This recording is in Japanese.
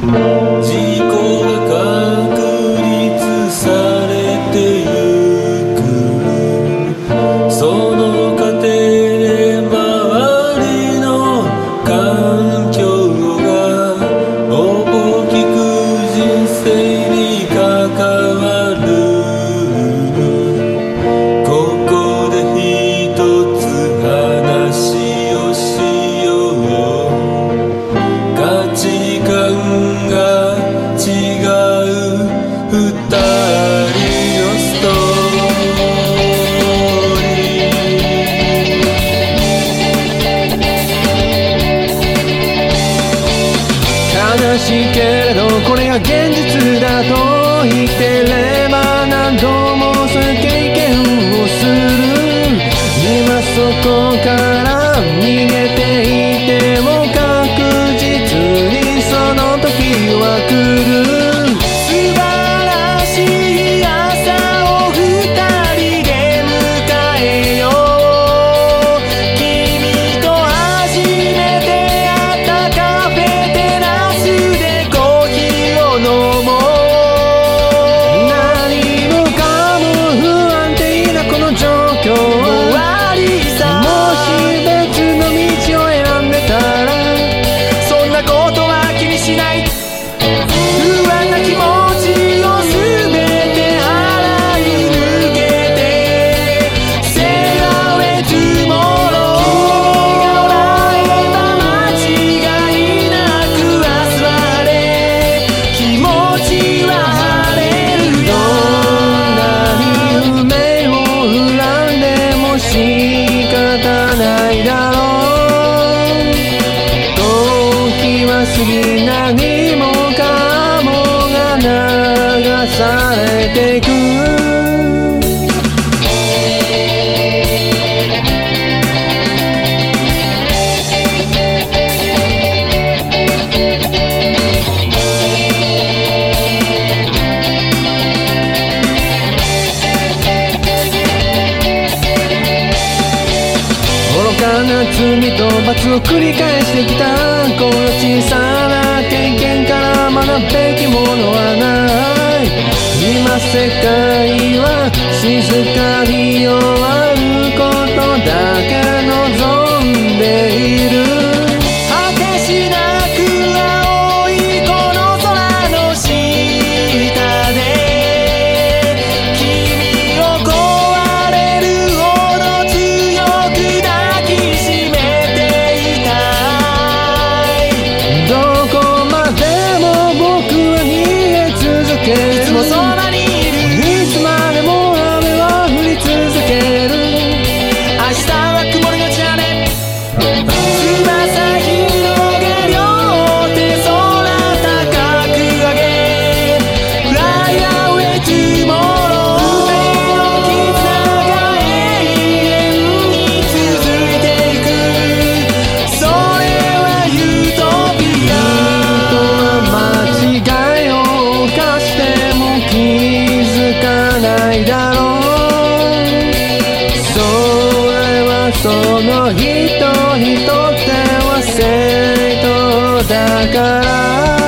Thank. しいけれどこれが現実だと言ってる。ない。不安な気持ち。えてなく。罪と罰を繰り返してきた。この小さな経験から学ぶべきものはない。な世界は静かに終わることだけ。の人にとっては正当だから